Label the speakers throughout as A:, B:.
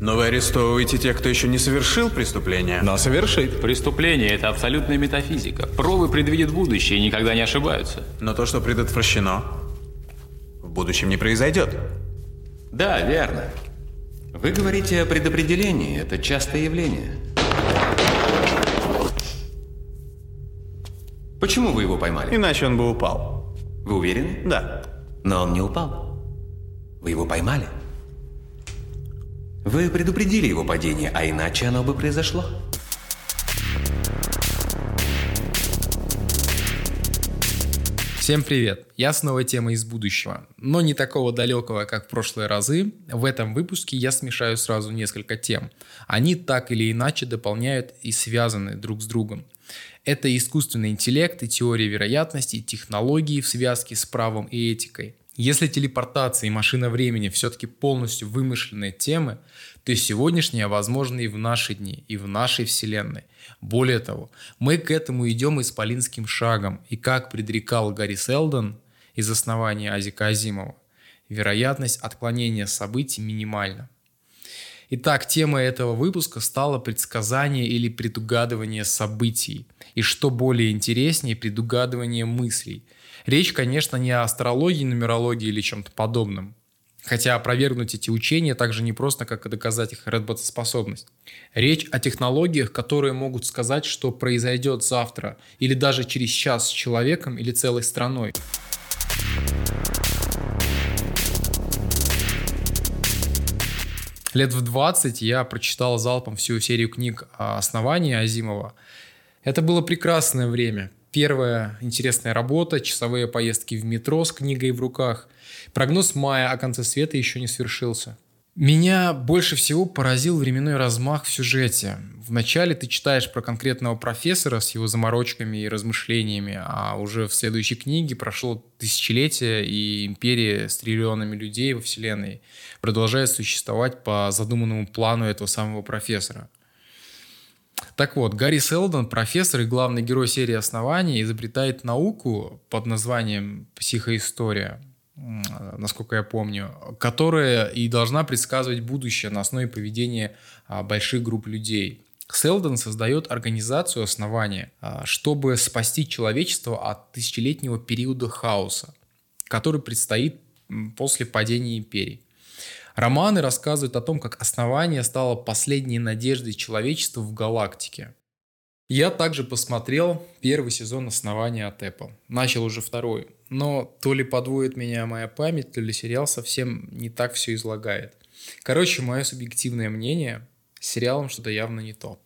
A: Но вы арестовываете тех, кто еще не совершил преступление.
B: Но совершит.
C: Преступление – это абсолютная метафизика. Пробы предвидят будущее и никогда не ошибаются.
A: Но то, что предотвращено, в будущем не произойдет.
D: Да, верно. Вы говорите о предопределении. Это частое явление. Почему вы его поймали?
A: Иначе он бы упал.
D: Вы уверены?
A: Да.
D: Но он не упал. Вы его поймали. Вы предупредили его падение, а иначе оно бы произошло.
E: Всем привет! Я снова тема из будущего, но не такого далекого, как в прошлые разы. В этом выпуске я смешаю сразу несколько тем. Они так или иначе дополняют и связаны друг с другом. Это искусственный интеллект и теория вероятности, технологии в связке с правом и этикой. Если телепортация и машина времени все-таки полностью вымышленные темы, то сегодняшнее возможно и в наши дни, и в нашей вселенной. Более того, мы к этому идем исполинским шагом, и как предрекал Гарри Селдон из основания Азика Азимова, вероятность отклонения событий минимальна. Итак, тема этого выпуска стала предсказание или предугадывание событий. И что более интереснее, предугадывание мыслей – Речь, конечно, не о астрологии, нумерологии или чем-то подобном. Хотя опровергнуть эти учения так же непросто, как и доказать их работоспособность. Речь о технологиях, которые могут сказать, что произойдет завтра или даже через час с человеком или целой страной. Лет в 20 я прочитал залпом всю серию книг о основании Азимова. Это было прекрасное время. Первая интересная работа, часовые поездки в метро с книгой в руках. Прогноз мая о конце света еще не свершился. Меня больше всего поразил временной размах в сюжете. Вначале ты читаешь про конкретного профессора с его заморочками и размышлениями, а уже в следующей книге прошло тысячелетие, и империя с триллионами людей во Вселенной продолжает существовать по задуманному плану этого самого профессора. Так вот, Гарри Селдон, профессор и главный герой серии «Основания», изобретает науку под названием «Психоистория», насколько я помню, которая и должна предсказывать будущее на основе поведения а, больших групп людей. Селдон создает организацию основания, а, чтобы спасти человечество от тысячелетнего периода хаоса, который предстоит после падения империи. Романы рассказывают о том, как основание стало последней надеждой человечества в галактике. Я также посмотрел первый сезон «Основания» от Apple. Начал уже второй. Но то ли подводит меня моя память, то ли сериал совсем не так все излагает. Короче, мое субъективное мнение, с сериалом что-то явно не то.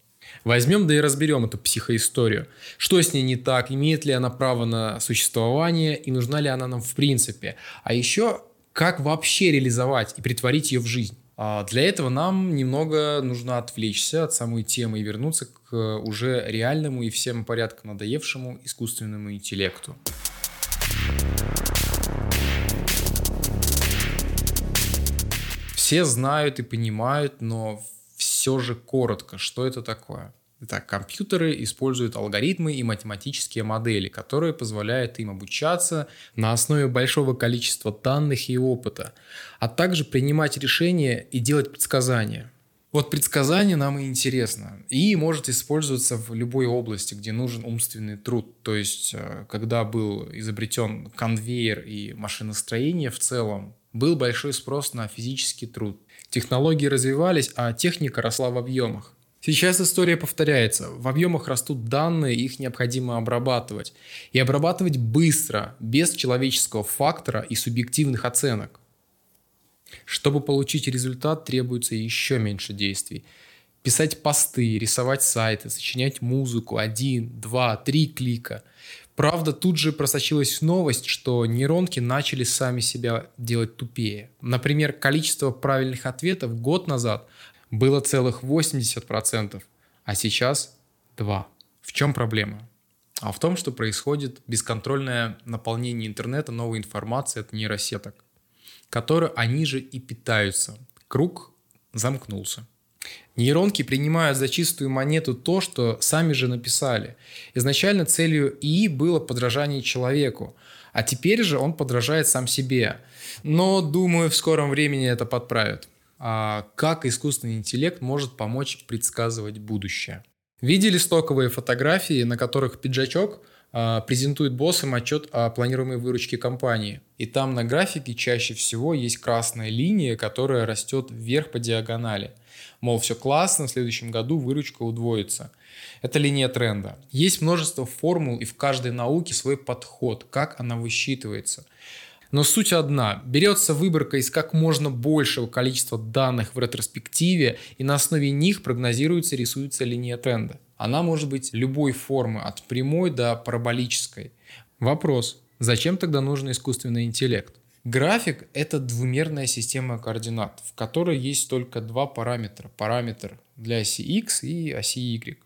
E: Возьмем да и разберем эту психоисторию. Что с ней не так, имеет ли она право на существование и нужна ли она нам в принципе. А еще как вообще реализовать и притворить ее в жизнь? А для этого нам немного нужно отвлечься от самой темы и вернуться к уже реальному и всем порядком надоевшему искусственному интеллекту. Все знают и понимают, но все же коротко, что это такое. Итак, компьютеры используют алгоритмы и математические модели, которые позволяют им обучаться на основе большого количества данных и опыта, а также принимать решения и делать предсказания. Вот предсказание нам и интересно. И может использоваться в любой области, где нужен умственный труд. То есть, э, когда был изобретен конвейер и машиностроение в целом, был большой спрос на физический труд. Технологии развивались, а техника росла в объемах. Сейчас история повторяется. В объемах растут данные, их необходимо обрабатывать. И обрабатывать быстро, без человеческого фактора и субъективных оценок. Чтобы получить результат, требуется еще меньше действий. Писать посты, рисовать сайты, сочинять музыку, один, два, три клика. Правда, тут же просочилась новость, что нейронки начали сами себя делать тупее. Например, количество правильных ответов год назад было целых 80%, а сейчас 2%. В чем проблема? А в том, что происходит бесконтрольное наполнение интернета новой информацией от нейросеток, которые они же и питаются. Круг замкнулся. Нейронки принимают за чистую монету то, что сами же написали. Изначально целью ИИ было подражание человеку, а теперь же он подражает сам себе. Но, думаю, в скором времени это подправят. А, как искусственный интеллект может помочь предсказывать будущее. Видели стоковые фотографии, на которых пиджачок а, презентует боссам отчет о планируемой выручке компании. И там на графике чаще всего есть красная линия, которая растет вверх по диагонали. Мол, все классно, в следующем году выручка удвоится. Это линия тренда. Есть множество формул, и в каждой науке свой подход, как она высчитывается. Но суть одна. Берется выборка из как можно большего количества данных в ретроспективе, и на основе них прогнозируется, рисуется линия тренда. Она может быть любой формы, от прямой до параболической. Вопрос. Зачем тогда нужен искусственный интеллект? График – это двумерная система координат, в которой есть только два параметра. Параметр для оси x и оси y.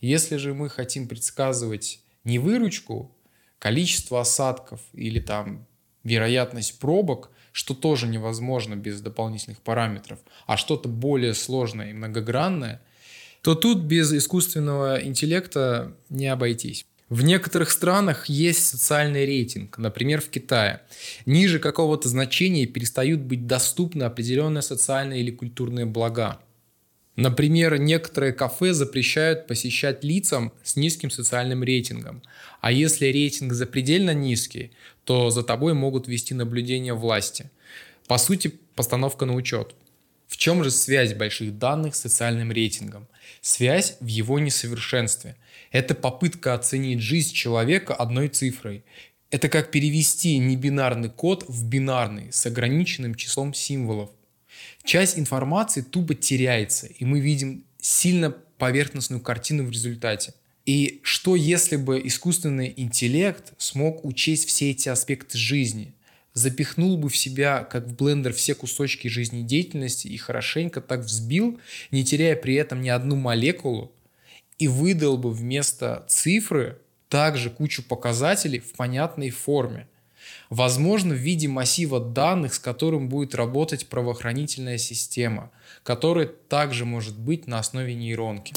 E: Если же мы хотим предсказывать не выручку, количество осадков или там вероятность пробок, что тоже невозможно без дополнительных параметров, а что-то более сложное и многогранное, то тут без искусственного интеллекта не обойтись. В некоторых странах есть социальный рейтинг, например, в Китае. Ниже какого-то значения перестают быть доступны определенные социальные или культурные блага. Например, некоторые кафе запрещают посещать лицам с низким социальным рейтингом. А если рейтинг запредельно низкий, то за тобой могут вести наблюдение власти. По сути, постановка на учет. В чем же связь больших данных с социальным рейтингом? Связь в его несовершенстве. Это попытка оценить жизнь человека одной цифрой. Это как перевести небинарный код в бинарный с ограниченным числом символов – часть информации тупо теряется, и мы видим сильно поверхностную картину в результате. И что если бы искусственный интеллект смог учесть все эти аспекты жизни, запихнул бы в себя, как в блендер, все кусочки жизнедеятельности и хорошенько так взбил, не теряя при этом ни одну молекулу, и выдал бы вместо цифры также кучу показателей в понятной форме – Возможно, в виде массива данных, с которым будет работать правоохранительная система, которая также может быть на основе нейронки.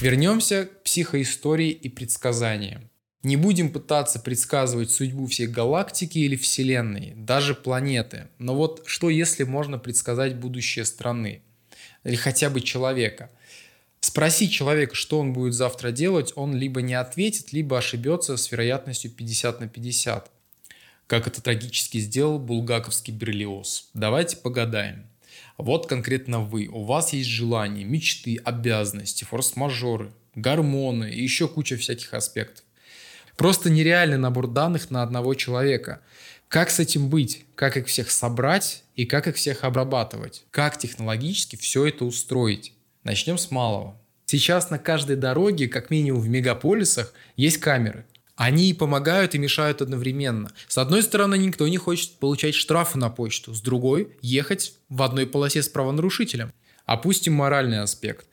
E: Вернемся к психоистории и предсказаниям. Не будем пытаться предсказывать судьбу всей галактики или Вселенной, даже планеты. Но вот что если можно предсказать будущее страны? Или хотя бы человека? Спроси человека, что он будет завтра делать, он либо не ответит, либо ошибется с вероятностью 50 на 50. Как это трагически сделал булгаковский Берлиоз. Давайте погадаем. Вот конкретно вы. У вас есть желания, мечты, обязанности, форс-мажоры, гормоны и еще куча всяких аспектов. Просто нереальный набор данных на одного человека. Как с этим быть? Как их всех собрать и как их всех обрабатывать? Как технологически все это устроить? Начнем с малого. Сейчас на каждой дороге, как минимум в мегаполисах, есть камеры. Они помогают и мешают одновременно. С одной стороны, никто не хочет получать штрафы на почту, с другой – ехать в одной полосе с правонарушителем. Опустим моральный аспект.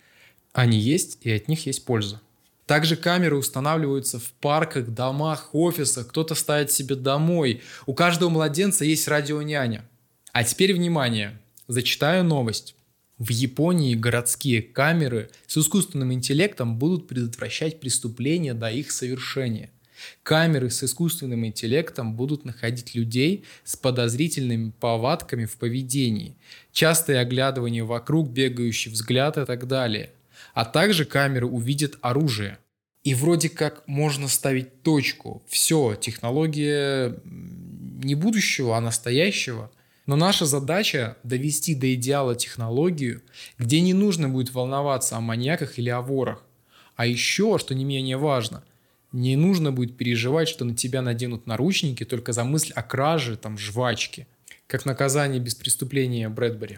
E: Они есть, и от них есть польза. Также камеры устанавливаются в парках, домах, офисах, кто-то ставит себе домой. У каждого младенца есть радионяня. А теперь внимание, зачитаю новость. В Японии городские камеры с искусственным интеллектом будут предотвращать преступления до их совершения. Камеры с искусственным интеллектом будут находить людей с подозрительными повадками в поведении, частое оглядывание вокруг, бегающий взгляд и так далее. А также камеры увидят оружие. И вроде как можно ставить точку. Все, технология не будущего, а настоящего – но наша задача довести до идеала технологию, где не нужно будет волноваться о маньяках или о ворах. А еще, что не менее важно, не нужно будет переживать, что на тебя наденут наручники только за мысль о краже там жвачки, как наказание без преступления Брэдбери.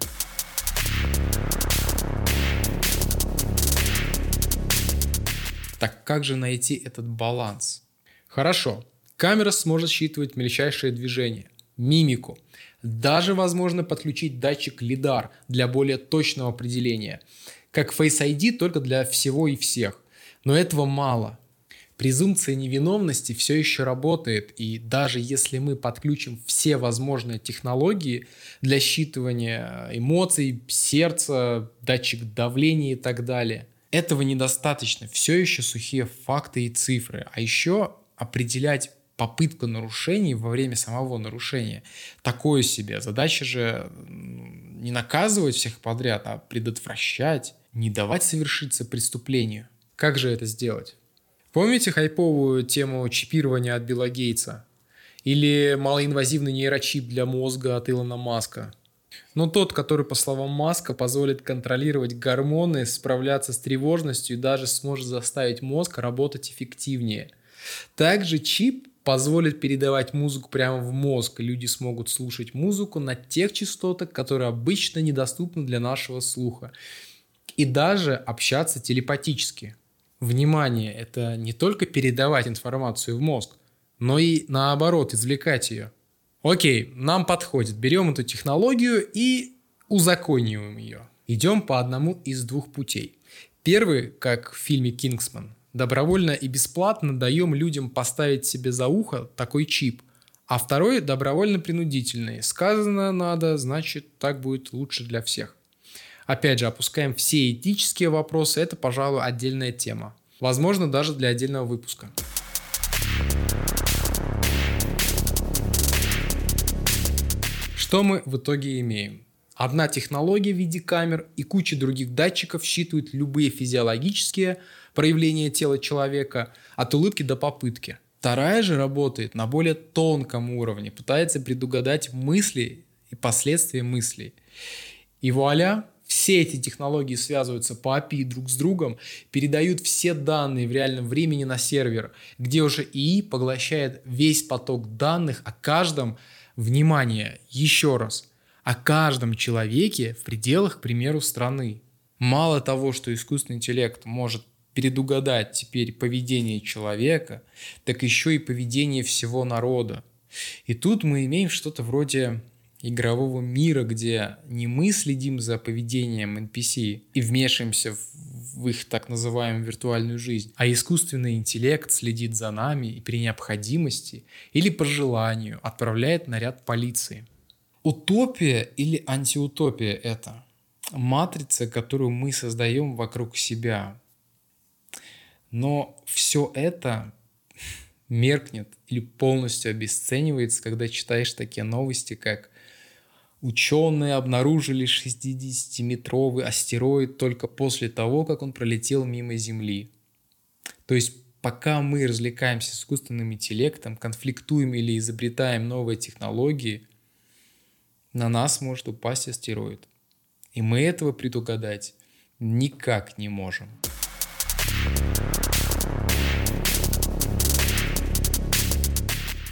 E: Так как же найти этот баланс? Хорошо, камера сможет считывать мельчайшие движения, мимику, даже возможно подключить датчик LiDAR для более точного определения. Как Face ID, только для всего и всех. Но этого мало. Презумпция невиновности все еще работает, и даже если мы подключим все возможные технологии для считывания эмоций, сердца, датчик давления и так далее, этого недостаточно. Все еще сухие факты и цифры. А еще определять попытка нарушений во время самого нарушения. Такое себе. Задача же не наказывать всех подряд, а предотвращать, не давать совершиться преступлению. Как же это сделать? Помните хайповую тему чипирования от Билла Гейтса? Или малоинвазивный нейрочип для мозга от Илона Маска? Но тот, который, по словам Маска, позволит контролировать гормоны, справляться с тревожностью и даже сможет заставить мозг работать эффективнее. Также чип позволит передавать музыку прямо в мозг, люди смогут слушать музыку на тех частотах, которые обычно недоступны для нашего слуха. И даже общаться телепатически. Внимание, это не только передавать информацию в мозг, но и наоборот извлекать ее. Окей, нам подходит. Берем эту технологию и узакониваем ее. Идем по одному из двух путей. Первый, как в фильме «Кингсман», добровольно и бесплатно даем людям поставить себе за ухо такой чип. А второй добровольно-принудительный. Сказано надо, значит так будет лучше для всех. Опять же, опускаем все этические вопросы, это, пожалуй, отдельная тема. Возможно, даже для отдельного выпуска. Что мы в итоге имеем? Одна технология в виде камер и куча других датчиков считывают любые физиологические проявления тела человека от улыбки до попытки. Вторая же работает на более тонком уровне, пытается предугадать мысли и последствия мыслей. И вуаля, все эти технологии связываются по API друг с другом, передают все данные в реальном времени на сервер, где уже ИИ поглощает весь поток данных о каждом Внимание, еще раз, о каждом человеке в пределах, к примеру, страны. Мало того, что искусственный интеллект может предугадать теперь поведение человека, так еще и поведение всего народа. И тут мы имеем что-то вроде игрового мира, где не мы следим за поведением NPC и вмешиваемся в их так называемую виртуальную жизнь, а искусственный интеллект следит за нами и при необходимости или по желанию отправляет наряд полиции. Утопия или антиутопия это? Матрица, которую мы создаем вокруг себя. Но все это меркнет или полностью обесценивается, когда читаешь такие новости, как Ученые обнаружили 60-метровый астероид только после того, как он пролетел мимо Земли. То есть пока мы развлекаемся с искусственным интеллектом, конфликтуем или изобретаем новые технологии, на нас может упасть астероид. И мы этого предугадать никак не можем.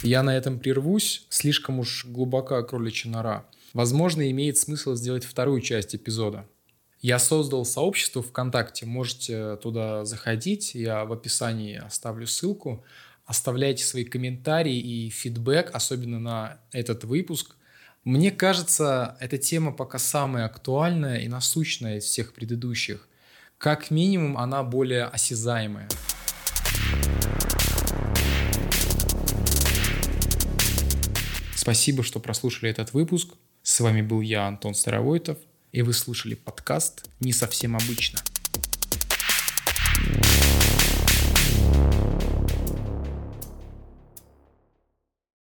E: Я на этом прервусь, слишком уж глубока кроличья нора. Возможно, имеет смысл сделать вторую часть эпизода. Я создал сообщество ВКонтакте, можете туда заходить, я в описании оставлю ссылку. Оставляйте свои комментарии и фидбэк, особенно на этот выпуск. Мне кажется, эта тема пока самая актуальная и насущная из всех предыдущих. Как минимум, она более осязаемая. Спасибо, что прослушали этот выпуск. С вами был я, Антон Старовойтов, и вы слушали подкаст «Не совсем обычно». thank